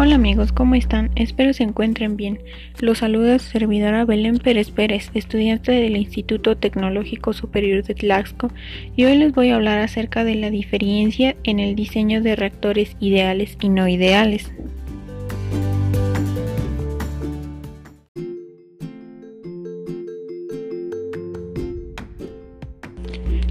Hola amigos, ¿cómo están? Espero se encuentren bien. Los saluda su servidora Belén Pérez Pérez, estudiante del Instituto Tecnológico Superior de Tlaxco, y hoy les voy a hablar acerca de la diferencia en el diseño de reactores ideales y no ideales.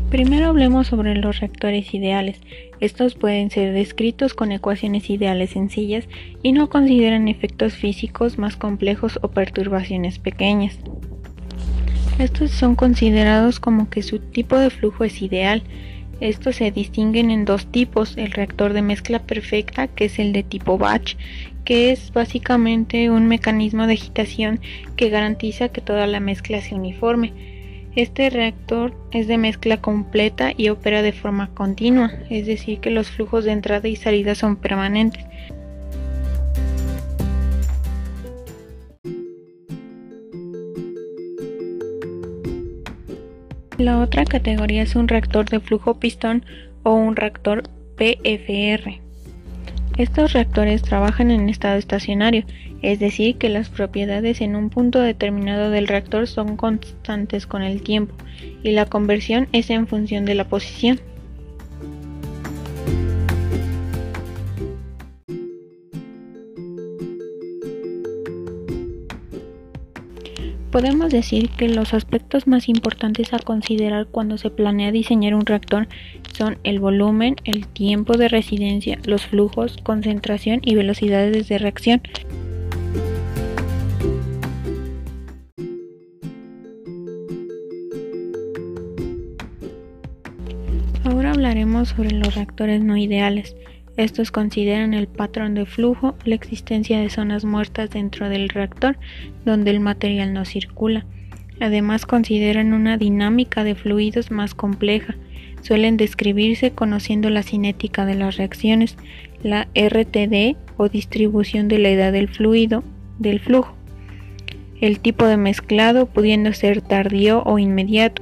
Primero hablemos sobre los reactores ideales. Estos pueden ser descritos con ecuaciones ideales sencillas y no consideran efectos físicos más complejos o perturbaciones pequeñas. Estos son considerados como que su tipo de flujo es ideal. Estos se distinguen en dos tipos, el reactor de mezcla perfecta, que es el de tipo batch, que es básicamente un mecanismo de agitación que garantiza que toda la mezcla sea uniforme este reactor es de mezcla completa y opera de forma continua, es decir, que los flujos de entrada y salida son permanentes. La otra categoría es un reactor de flujo pistón o un reactor PFR. Estos reactores trabajan en estado estacionario, es decir, que las propiedades en un punto determinado del reactor son constantes con el tiempo y la conversión es en función de la posición. Podemos decir que los aspectos más importantes a considerar cuando se planea diseñar un reactor son el volumen, el tiempo de residencia, los flujos, concentración y velocidades de reacción. Ahora hablaremos sobre los reactores no ideales. Estos consideran el patrón de flujo, la existencia de zonas muertas dentro del reactor donde el material no circula. Además consideran una dinámica de fluidos más compleja. Suelen describirse conociendo la cinética de las reacciones, la RTD o distribución de la edad del fluido, del flujo, el tipo de mezclado pudiendo ser tardío o inmediato.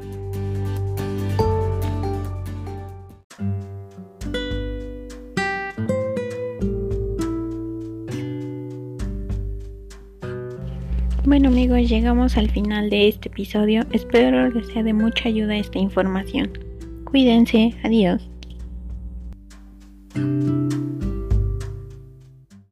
Bueno amigos, llegamos al final de este episodio. Espero les sea de mucha ayuda esta información. Cuídense, adiós.